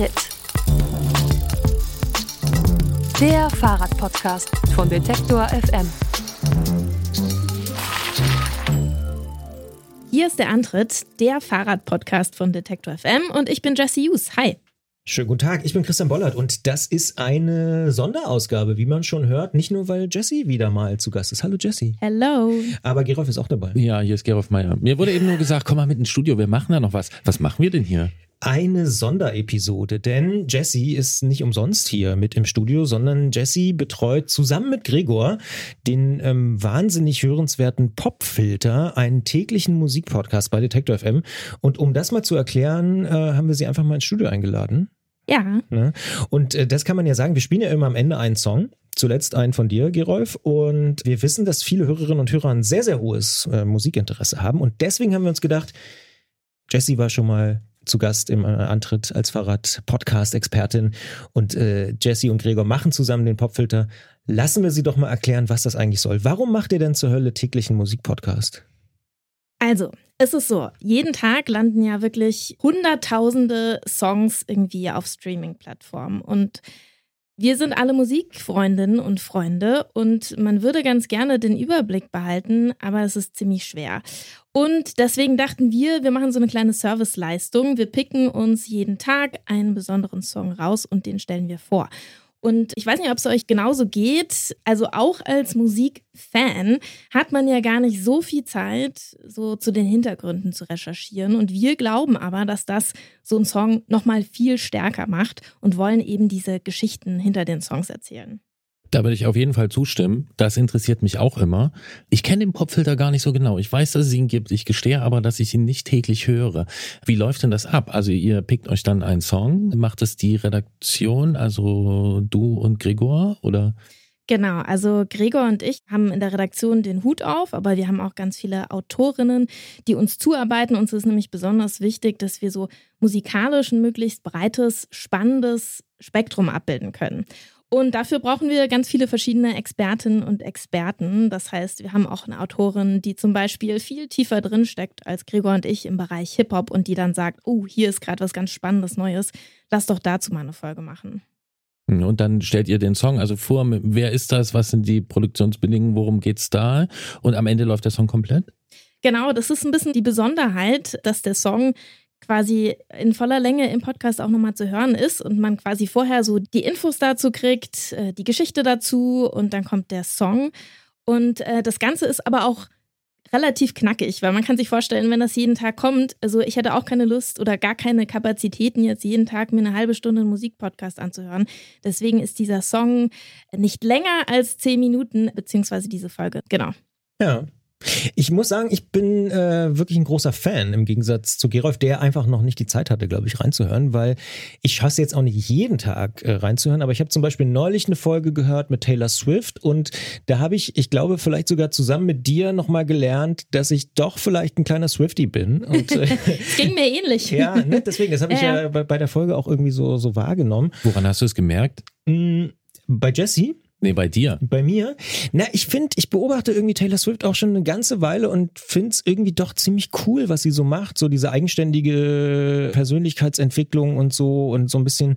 Antritt. Der Fahrradpodcast von Detektor FM. Hier ist der Antritt, der Fahrradpodcast von Detektor FM und ich bin Jesse Hughes. Hi. Schönen guten Tag, ich bin Christian Bollert und das ist eine Sonderausgabe, wie man schon hört. Nicht nur, weil Jesse wieder mal zu Gast ist. Hallo Jesse. Hello. Aber Gerolf ist auch dabei. Ja, hier ist Gerolf Meyer. Mir wurde eben nur gesagt, komm mal mit ins Studio, wir machen da noch was. Was machen wir denn hier? Eine Sonderepisode, denn Jesse ist nicht umsonst hier mit im Studio, sondern Jesse betreut zusammen mit Gregor den ähm, wahnsinnig hörenswerten Popfilter, einen täglichen Musikpodcast bei Detector FM. Und um das mal zu erklären, äh, haben wir sie einfach mal ins Studio eingeladen. Ja. Ne? Und äh, das kann man ja sagen, wir spielen ja immer am Ende einen Song. Zuletzt einen von dir, Gerolf. Und wir wissen, dass viele Hörerinnen und Hörer ein sehr, sehr hohes äh, Musikinteresse haben. Und deswegen haben wir uns gedacht, Jesse war schon mal zu Gast im äh, Antritt als Fahrrad-Podcast-Expertin und äh, Jesse und Gregor machen zusammen den Popfilter. Lassen wir sie doch mal erklären, was das eigentlich soll. Warum macht ihr denn zur Hölle täglichen Musikpodcast? Also, es ist so, jeden Tag landen ja wirklich hunderttausende Songs irgendwie auf Streaming-Plattformen und wir sind alle Musikfreundinnen und Freunde und man würde ganz gerne den Überblick behalten, aber es ist ziemlich schwer. Und deswegen dachten wir, wir machen so eine kleine Serviceleistung. Wir picken uns jeden Tag einen besonderen Song raus und den stellen wir vor. Und ich weiß nicht, ob es euch genauso geht. Also auch als Musikfan hat man ja gar nicht so viel Zeit, so zu den Hintergründen zu recherchieren. Und wir glauben aber, dass das so einen Song nochmal viel stärker macht und wollen eben diese Geschichten hinter den Songs erzählen. Da würde ich auf jeden Fall zustimmen. Das interessiert mich auch immer. Ich kenne den Popfilter gar nicht so genau. Ich weiß, dass es ihn gibt. Ich gestehe aber, dass ich ihn nicht täglich höre. Wie läuft denn das ab? Also ihr pickt euch dann einen Song, macht es die Redaktion, also du und Gregor oder? Genau, also Gregor und ich haben in der Redaktion den Hut auf, aber wir haben auch ganz viele Autorinnen, die uns zuarbeiten. Uns ist nämlich besonders wichtig, dass wir so musikalisch ein möglichst breites, spannendes Spektrum abbilden können. Und dafür brauchen wir ganz viele verschiedene Expertinnen und Experten. Das heißt, wir haben auch eine Autorin, die zum Beispiel viel tiefer drin steckt als Gregor und ich im Bereich Hip-Hop und die dann sagt, oh, hier ist gerade was ganz Spannendes Neues. Lass doch dazu mal eine Folge machen. Und dann stellt ihr den Song also vor, wer ist das, was sind die Produktionsbedingungen, worum geht's da? Und am Ende läuft der Song komplett? Genau, das ist ein bisschen die Besonderheit, dass der Song quasi in voller Länge im Podcast auch nochmal zu hören ist und man quasi vorher so die Infos dazu kriegt, äh, die Geschichte dazu und dann kommt der Song. Und äh, das Ganze ist aber auch relativ knackig, weil man kann sich vorstellen, wenn das jeden Tag kommt, also ich hätte auch keine Lust oder gar keine Kapazitäten, jetzt jeden Tag mir eine halbe Stunde einen Musikpodcast anzuhören. Deswegen ist dieser Song nicht länger als zehn Minuten, beziehungsweise diese Folge. Genau. Ja, ich muss sagen, ich bin äh, wirklich ein großer Fan im Gegensatz zu Gerolf, der einfach noch nicht die Zeit hatte, glaube ich, reinzuhören, weil ich hasse jetzt auch nicht jeden Tag äh, reinzuhören, aber ich habe zum Beispiel neulich eine Folge gehört mit Taylor Swift und da habe ich, ich glaube, vielleicht sogar zusammen mit dir nochmal gelernt, dass ich doch vielleicht ein kleiner Swifty bin. Und, äh, ging mir ähnlich. ja, ne, deswegen, das habe ich ja, ja bei, bei, der Folge auch irgendwie so, so wahrgenommen. Woran hast du es gemerkt? Mm, bei Jesse. Nee, bei dir. Bei mir? Na, ich finde, ich beobachte irgendwie Taylor Swift auch schon eine ganze Weile und finde es irgendwie doch ziemlich cool, was sie so macht. So diese eigenständige Persönlichkeitsentwicklung und so und so ein bisschen,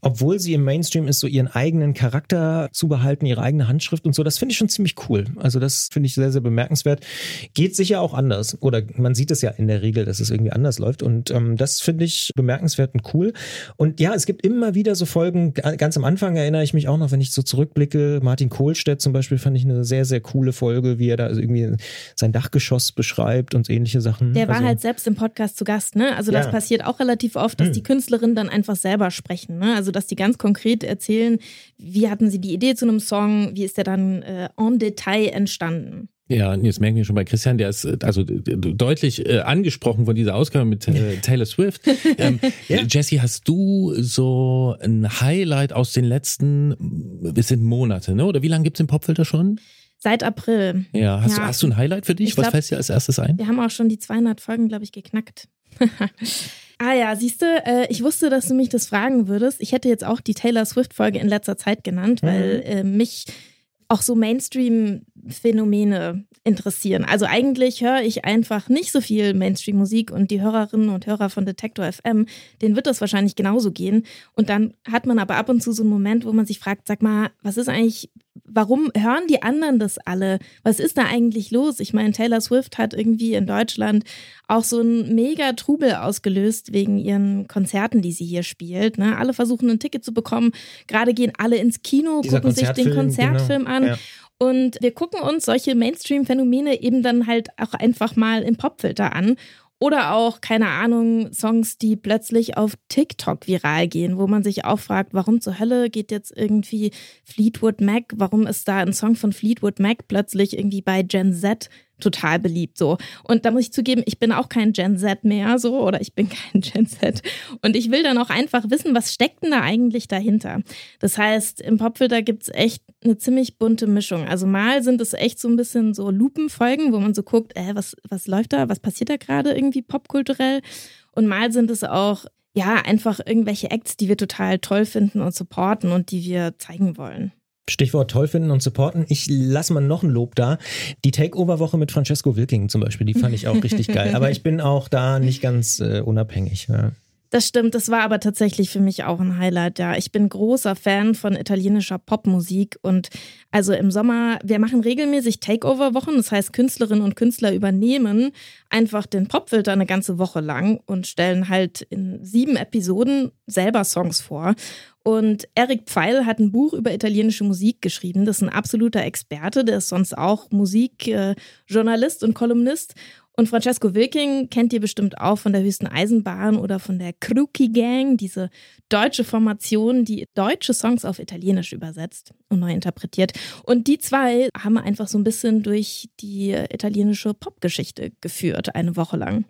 obwohl sie im Mainstream ist, so ihren eigenen Charakter zu behalten, ihre eigene Handschrift und so. Das finde ich schon ziemlich cool. Also das finde ich sehr, sehr bemerkenswert. Geht sicher auch anders. Oder man sieht es ja in der Regel, dass es irgendwie anders läuft. Und ähm, das finde ich bemerkenswert und cool. Und ja, es gibt immer wieder so Folgen, ganz am Anfang erinnere ich mich auch noch, wenn ich so zurückblicke, Einblicke. Martin Kohlstedt zum Beispiel fand ich eine sehr, sehr coole Folge, wie er da irgendwie sein Dachgeschoss beschreibt und ähnliche Sachen. Der war also, halt selbst im Podcast zu Gast, ne? Also das Ja. passiert auch relativ oft, dass Hm. die Künstlerinnen dann einfach selber sprechen, ne? Also dass die ganz konkret erzählen, wie hatten sie die Idee zu einem Song, wie ist der dann äh, en Detail entstanden. Ja, jetzt merken wir schon bei Christian, der ist äh, also deutlich äh, angesprochen von dieser Ausgabe mit äh, Taylor Swift. Ähm, Ja. Jesse, hast du so ein Highlight aus den letzten, es sind Monate, ne? Oder wie lange gibt's den Popfilter schon? Seit April. Ja, hast, Ja. Du, hast du ein Highlight für dich? Ich Was glaub- fällt dir als erstes ein? Wir haben auch schon die 200 Folgen, glaube ich, geknackt. ah ja, siehst du, äh, ich wusste, dass du mich das fragen würdest. Ich hätte jetzt auch die Taylor Swift-Folge in letzter Zeit genannt, weil äh, mich auch so Mainstream-Phänomene interessieren. Also eigentlich höre ich einfach nicht so viel Mainstream-Musik und die Hörerinnen und Hörer von Detektor FM, denen wird das wahrscheinlich genauso gehen. Und dann hat man aber ab und zu so einen Moment, wo man sich fragt, sag mal, was ist eigentlich, warum hören die anderen das alle? Was ist da eigentlich los? Ich meine, Taylor Swift hat irgendwie in Deutschland auch so ein mega Trubel ausgelöst wegen ihren Konzerten, die sie hier spielt. Ne? Alle versuchen ein Ticket zu bekommen. Gerade gehen alle ins Kino, Dieser gucken sich den Konzertfilm, Konzertfilm genau. an. Ja. Und wir gucken uns solche Mainstream-Phänomene eben dann halt auch einfach mal im Popfilter an. Oder auch, keine Ahnung, Songs, die plötzlich auf TikTok viral gehen, wo man sich auch fragt, warum zur Hölle geht jetzt irgendwie Fleetwood Mac, warum ist da ein Song von Fleetwood Mac plötzlich irgendwie bei Gen Z total beliebt so. Und da muss ich zugeben, ich bin auch kein Gen Z mehr so oder ich bin kein Gen Z. Und ich will dann auch einfach wissen, was steckt denn da eigentlich dahinter? Das heißt, im Popfilter gibt's echt eine ziemlich bunte Mischung. Also mal sind es echt so ein bisschen so Lupenfolgen, wo man so guckt, äh, was, was läuft da, was passiert da gerade irgendwie popkulturell? Und mal sind es auch, ja, einfach irgendwelche Acts, die wir total toll finden und supporten und die wir zeigen wollen. Stichwort toll finden und supporten. Ich lasse mal noch ein Lob da. Die Takeover-Woche mit Francesco Wilking zum Beispiel, die fand ich auch richtig geil. Aber ich bin auch da nicht ganz äh, unabhängig. Ja. Das stimmt, das war aber tatsächlich für mich auch ein Highlight, ja. Ich bin großer Fan von italienischer Popmusik und also im Sommer, wir machen regelmäßig Takeover-Wochen, das heißt Künstlerinnen und Künstler übernehmen einfach den Popfilter eine ganze Woche lang und stellen halt in sieben Episoden selber Songs vor. Und Eric Pfeil hat ein Buch über italienische Musik geschrieben. Das ist ein absoluter Experte, der ist sonst auch Musikjournalist und Kolumnist. Und Francesco Wilking kennt ihr bestimmt auch von der Höchsten Eisenbahn oder von der Kruki Gang, diese deutsche Formation, die deutsche Songs auf Italienisch übersetzt und neu interpretiert. Und die zwei haben einfach so ein bisschen durch die italienische Popgeschichte geführt, eine Woche lang.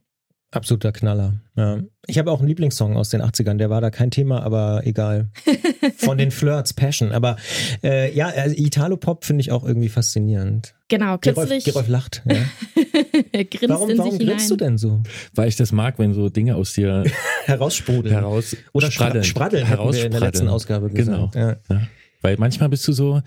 Absoluter Knaller. Ja. Ich habe auch einen Lieblingssong aus den 80ern, der war da kein Thema, aber egal. Von den Flirts, Passion. Aber äh, ja, also Italo-Pop finde ich auch irgendwie faszinierend. Genau, Gerolf, kürzlich Gerolf lacht. Ja. er grinst Warum, in warum sich hinein. grinst du denn so? Weil ich das mag, wenn so Dinge aus dir Heraussprudeln. heraus Oder spraddeln. Spraddeln, hatten wir in der letzten. Ausgabe Genau. gesagt. Ja. Ja. Weil manchmal bist du so,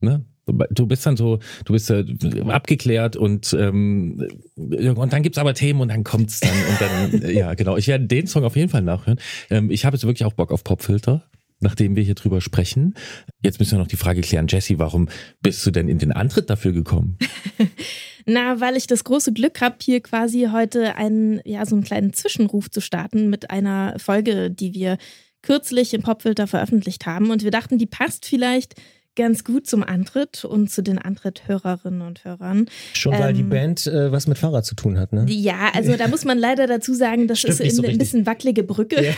ne? Du bist dann so, du bist äh, abgeklärt und ähm, und dann gibt's aber Themen und dann kommt's dann und dann ja genau. Ich werde den Song auf jeden Fall nachhören. Ähm, ich habe jetzt wirklich auch Bock auf Popfilter, nachdem wir hier drüber sprechen. Jetzt müssen wir noch die Frage klären, Jesse, warum bist du denn in den Antritt dafür gekommen? Na, weil ich das große Glück habe, hier quasi heute einen, ja, so einen kleinen Zwischenruf zu starten mit einer Folge, die wir kürzlich im Popfilter veröffentlicht haben. Und wir dachten, die passt vielleicht ganz gut zum Antritt und zu den Antritt-Hörerinnen und Hörern. Schon weil die Ähm, Band äh, was mit Fahrrad zu tun hat, ne? Ja, also da muss man leider dazu sagen, das Stimmt ist so ein, bisschen wackelige Brücke. Ja.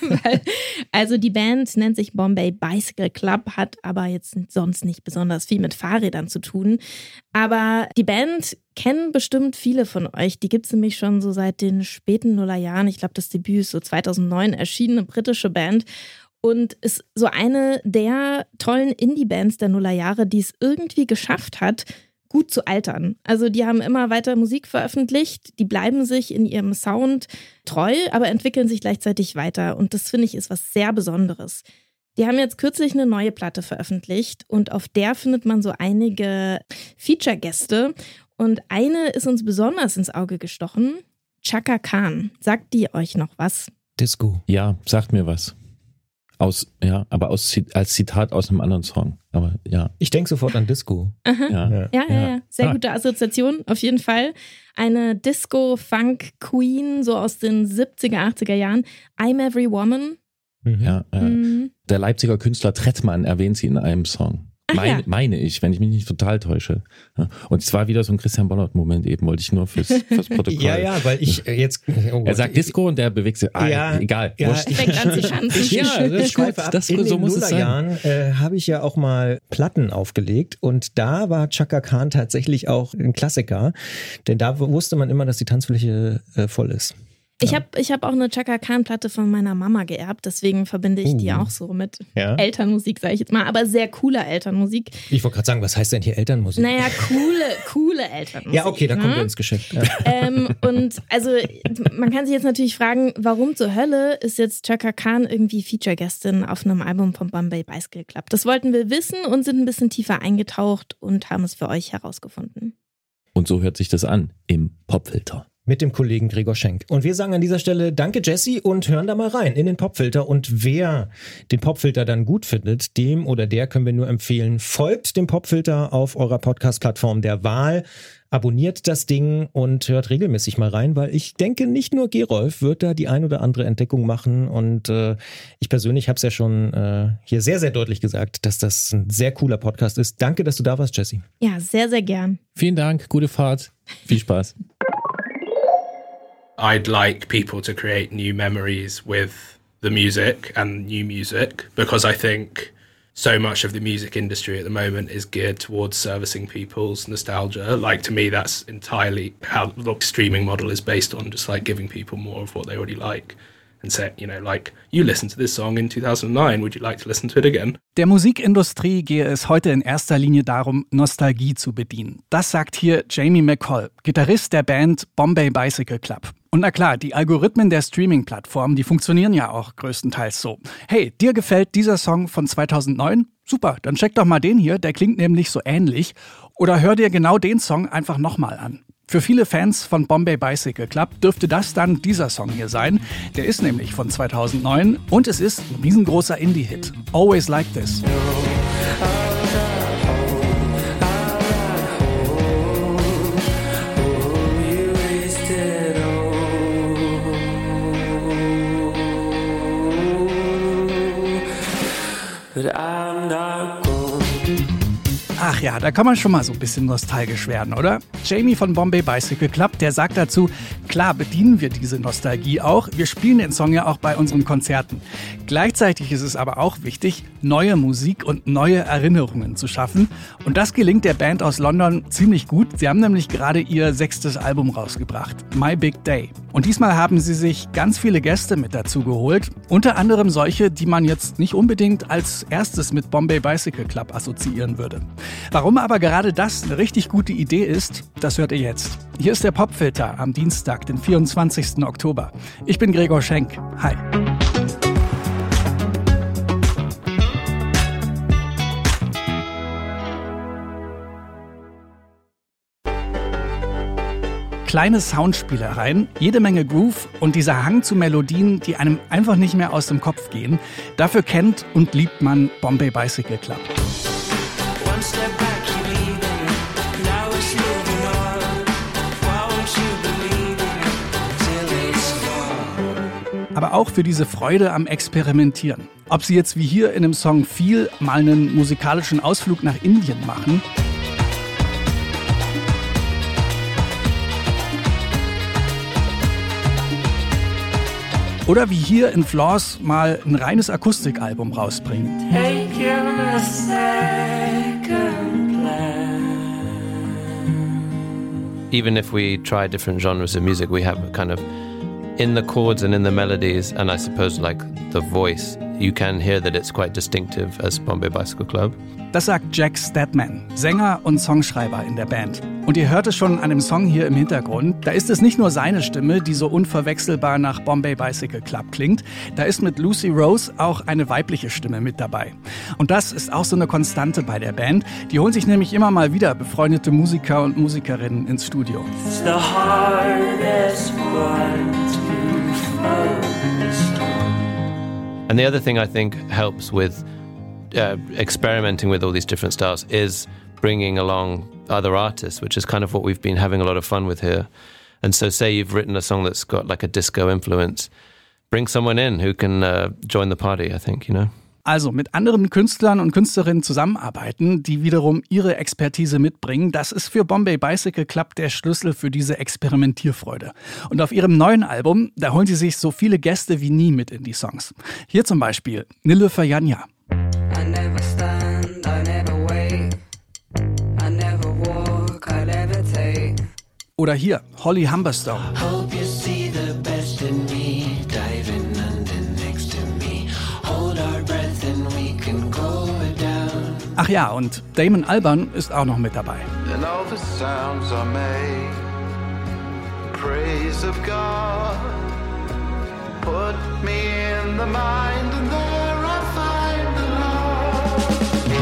Weil, also die Band nennt sich Bombay Bicycle Club, hat aber jetzt sonst nicht besonders viel mit Fahrrädern zu tun. Aber die Band kennen bestimmt viele von euch. Die gibt's nämlich schon so seit den späten Nullerjahren. Ich glaube, das Debüt ist so 2009 erschienen, eine britische Band. Und ist so eine der tollen Indie-Bands der Nullerjahre, die es irgendwie geschafft hat, gut zu altern. Also die haben immer weiter Musik veröffentlicht, die bleiben sich in ihrem Sound treu, aber entwickeln sich gleichzeitig weiter. Und das finde ich ist was sehr Besonderes. Die haben jetzt kürzlich eine neue Platte veröffentlicht und auf der findet man so einige Feature-Gäste. Und eine ist uns besonders ins Auge gestochen. Chaka Khan. Sagt die euch noch was? Disco. Ja, sagt mir was. Aus, ja, aber aus, als Zitat aus einem anderen Song. Aber ja, Ich denke sofort an Disco. ja. Ja. Ja, ja, Ja. ja. Sehr Ah. gute Assoziation, auf jeden Fall. Eine Disco-Funk-Queen, so aus den 70er, 80er Jahren. I'm Every Woman. Mhm. ja, äh, Mhm. Der Leipziger Künstler Trettmann erwähnt sie in einem Song. Meine, ja. meine ich, wenn ich mich nicht total täusche. Und es war wieder so ein Christian Bollert-Moment eben, wollte ich nur fürs, fürs Protokoll. Ja, ja, weil ich jetzt. oh Er sagt Disco und der bewegt sich. Ah, Ja, egal. ja, wurscht. Fängt an zu schanzen. Ich, Ja, das ist gut. ab. Das- in so den muss es sein. Nullerjahren äh, habe ich ja auch mal Platten aufgelegt und da war Chaka Khan tatsächlich auch ein Klassiker, denn da wusste man immer, dass die Tanzfläche äh, voll ist. Ich habe ich hab auch eine Chaka Khan-Platte von meiner Mama geerbt, deswegen verbinde ich die Uh. auch so mit Ja. Elternmusik, sage ich jetzt mal, aber sehr cooler Elternmusik. Ich wollte gerade sagen, was heißt denn hier Elternmusik? Naja, coole, coole Elternmusik. ja, okay, da kommen ne? wir ins Geschäft. Ja. ähm, und also man kann sich jetzt natürlich fragen, warum zur Hölle ist jetzt Chaka Khan irgendwie Feature-Gästin auf einem Album von Bombay Bicycle Club? Das wollten wir wissen und sind ein bisschen tiefer eingetaucht und haben es für euch herausgefunden. Und so hört sich das an im Popfilter. Mit dem Kollegen Gregor Schenk. Und wir sagen an dieser Stelle Danke, Jesse, und hören da mal rein in den Popfilter. Und wer den Popfilter dann gut findet, dem oder der können wir nur empfehlen, folgt dem Popfilter auf eurer Podcast-Plattform der Wahl. Abonniert das Ding und hört regelmäßig mal rein, weil ich denke, nicht nur Gerolf wird da die ein oder andere Entdeckung machen. Und äh, ich persönlich habe es ja schon äh, hier sehr, sehr deutlich gesagt, dass das ein sehr cooler Podcast ist. Danke, dass du da warst, Jesse. Ja, sehr, sehr gern. Vielen Dank, gute Fahrt, viel Spaß. I'd like people to create new memories with the music and new music because I think so much of the music industry at the moment is geared towards servicing people's nostalgia. Like to me, that's entirely how the streaming model is based on, just like giving people more of what they already like. And say, you know, like, you listened to this song in 2009, would you like to listen to it again? Der Musikindustrie gehe es heute in erster Linie darum, Nostalgie zu bedienen. Das sagt hier Jamie McCall, Gitarrist der Band Bombay Bicycle Club. Und na klar, die Algorithmen der Streaming-Plattformen, die funktionieren ja auch größtenteils so. Hey, dir gefällt dieser Song von 2009? Super, dann check doch mal den hier, der klingt nämlich so ähnlich. Oder hör dir genau den Song einfach nochmal an. Für viele Fans von Bombay Bicycle Club dürfte das dann dieser Song hier sein. Der ist nämlich von 2009 und es ist ein riesengroßer Indie-Hit. Always Like This. Ach ja, da kann man schon mal so ein bisschen nostalgisch werden, oder? Jamie von Bombay Bicycle Club, der sagt dazu, klar bedienen wir diese Nostalgie auch, wir spielen den Song ja auch bei unseren Konzerten. Gleichzeitig ist es aber auch wichtig, neue Musik und neue Erinnerungen zu schaffen. Und das gelingt der Band aus London ziemlich gut. Sie haben nämlich gerade ihr sechstes Album rausgebracht, My Big Day. Und diesmal haben sie sich ganz viele Gäste mit dazu geholt, unter anderem solche, die man jetzt nicht unbedingt als erstes mit Bombay Bicycle Club assoziieren würde. Warum aber gerade das eine richtig gute Idee ist, das hört ihr jetzt. Hier ist der Popfilter am Dienstag, den 24. Oktober. Ich bin Gregor Schenk. Hi. Kleine Soundspielereien, jede Menge Groove und dieser Hang zu Melodien, die einem einfach nicht mehr aus dem Kopf gehen. Dafür kennt und liebt man Bombay Bicycle Club. Aber auch für diese Freude am Experimentieren. Ob sie jetzt wie hier in dem Song viel mal einen musikalischen Ausflug nach Indien machen oder wie hier in Flaws mal ein reines Akustikalbum rausbringen. Take your second plan. even if we try different genres of music, we have kind of in the chords and in the melodies, and I suppose like the voice, you can hear that it's quite distinctive as Bombay Bicycle Club. Das sagt Jack Stedman, Sänger und Songschreiber in der Band. Und ihr hört es schon an dem Song hier im Hintergrund. Da ist es nicht nur seine Stimme, die so unverwechselbar nach Bombay Bicycle Club klingt. Da ist mit Lucy Rose auch eine weibliche Stimme mit dabei. Und das ist auch so eine Konstante bei der Band. Die holen sich nämlich immer mal wieder befreundete Musiker und Musikerinnen ins Studio. It's the hardest one to focus on. And the other thing I think helps with uh, experimenting with all these different styles is bringing along other artists, which is kind of what we've been having a lot of fun with here. And so, say you've written a song that's got like a disco influence, bring someone in who can uh, join the party. I think you know. Also mit anderen Künstlern und Künstlerinnen zusammenarbeiten, die wiederum ihre Expertise mitbringen, das ist für Bombay Bicycle Club der Schlüssel für diese Experimentierfreude. Und auf ihrem neuen Album, da holen sie sich so viele Gäste wie nie mit in die Songs. Hier zum Beispiel Nilüfer Janja. I never stand, I never wait. I never walk, I levitate. Oder hier Holly Humberstone. Ach ja, und Damon Alban ist auch noch mit dabei. And all the sounds are made. Praise of God. Put me in the mind, and there I find the Lord.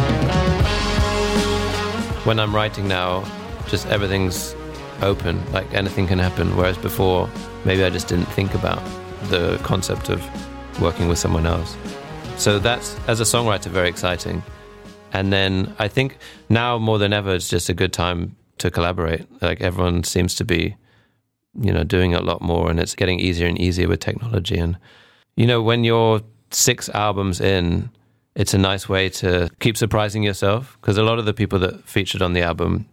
When I'm writing now, just everything's open, like anything can happen. Whereas before, maybe I just didn't think about the concept of working with someone else. So that's, as a songwriter, very exciting. And then I think now more than ever, it's just a good time to collaborate. Like everyone seems to be, you know, doing a lot more, and it's getting easier and easier with technology. And you know, when you're six albums in, it's a nice way to keep surprising yourself because a lot of the people that featured on the album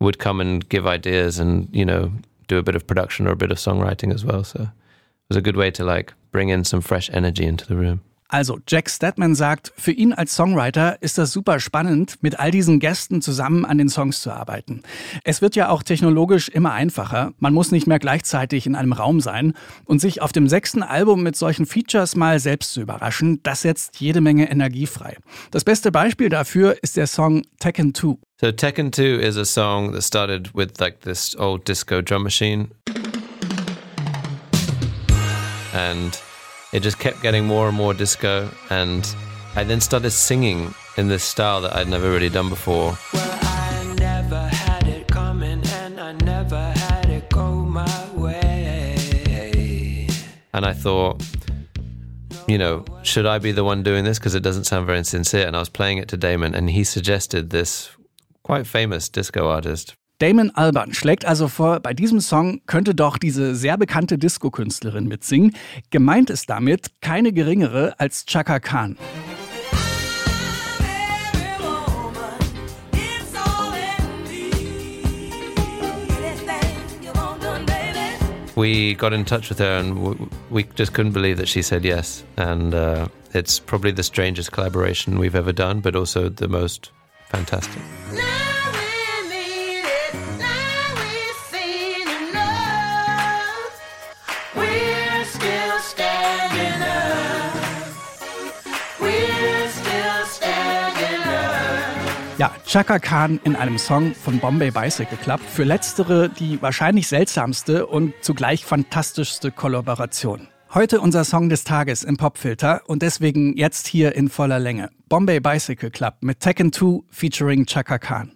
would come and give ideas and you know do a bit of production or a bit of songwriting as well. So it was a good way to like bring in some fresh energy into the room. Also, Jack Stedman sagt, für ihn als Songwriter ist das super spannend, mit all diesen Gästen zusammen an den Songs zu arbeiten. Es wird ja auch technologisch immer einfacher. Man muss nicht mehr gleichzeitig in einem Raum sein. Und sich auf dem sechsten Album mit solchen Features mal selbst zu überraschen, das setzt jede Menge Energie frei. Das beste Beispiel dafür ist der Song Tekken 2. So Tekken 2 is a song that started with like this old disco drum machine. And it just kept getting more and more disco and I then started singing in this style that I'd never really done before. Well, I never had it coming and I never had it go my way. And I thought, you know, should I be the one doing this? Because it doesn't sound very sincere. And I was playing it to Damon, and he suggested this quite famous disco artist. Damon Alban schlägt also vor, bei diesem Song könnte doch diese sehr bekannte Disco-Künstlerin mitsingen. Gemeint ist damit keine geringere als Chaka Khan. We got in touch with her, and we just couldn't believe that she said yes. And uh, it's probably the strangest collaboration we've ever done, but also the most fantastic. We're Ja, Chaka Khan in einem Song von Bombay Bicycle Club. Für letztere die wahrscheinlich seltsamste und zugleich fantastischste Kollaboration. Heute unser Song des Tages im Popfilter und deswegen jetzt hier in voller Länge. Bombay Bicycle Club mit Tekken 2 featuring Chaka Khan.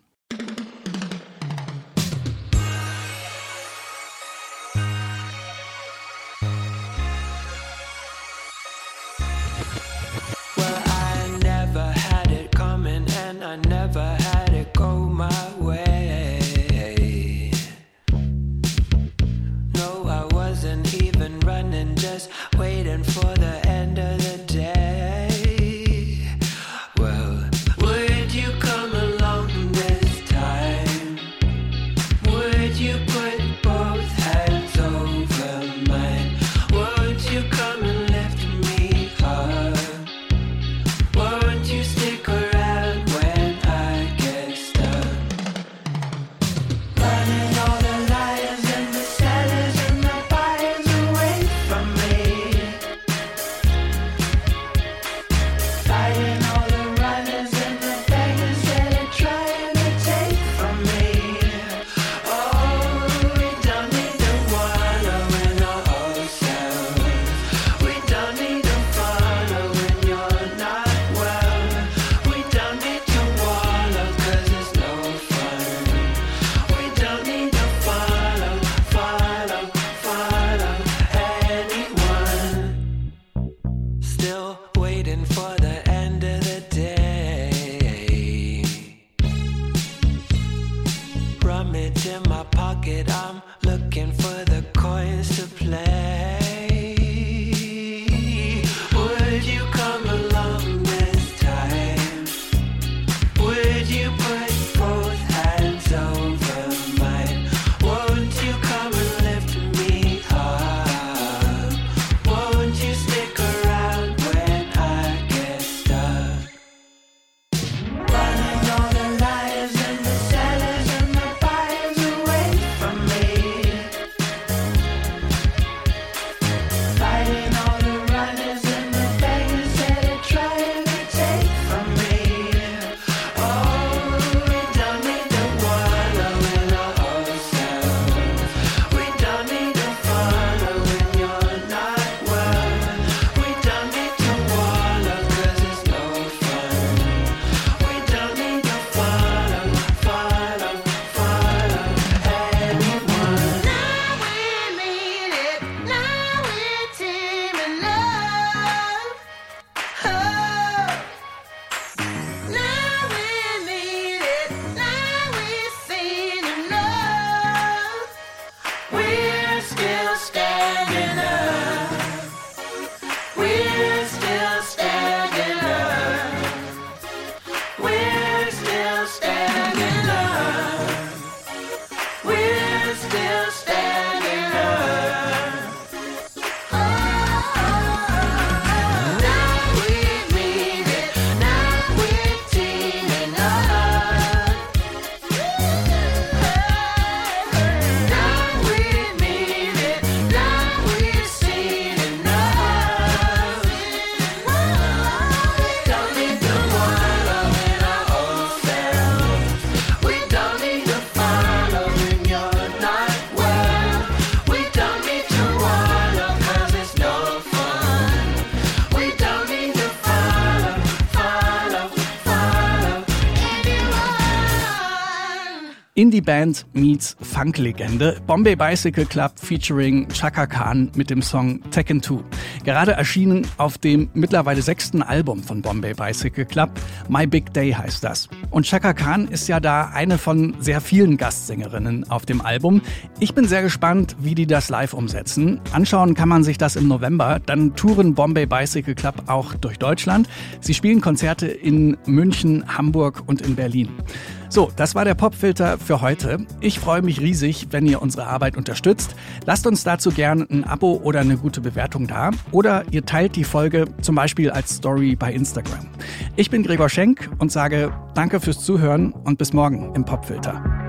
Indie-Band meets Funk-Legende. Bombay Bicycle Club featuring Chaka Khan mit dem Song Tekken 2. Gerade erschienen auf dem mittlerweile sechsten Album von Bombay Bicycle Club. My Big Day heißt das. Und Chaka Khan ist ja da eine von sehr vielen Gastsängerinnen auf dem Album. Ich bin sehr gespannt, wie die das live umsetzen. Anschauen kann man sich das im November. Dann touren Bombay Bicycle Club auch durch Deutschland. Sie spielen Konzerte in München, Hamburg und in Berlin. So, das war der Popfilter für heute. Ich freue mich riesig, wenn ihr unsere Arbeit unterstützt. Lasst uns dazu gerne ein Abo oder eine gute Bewertung da. Oder ihr teilt die Folge zum Beispiel als Story bei Instagram. Ich bin Gregor Schenk und sage Danke fürs Zuhören und bis morgen im Popfilter.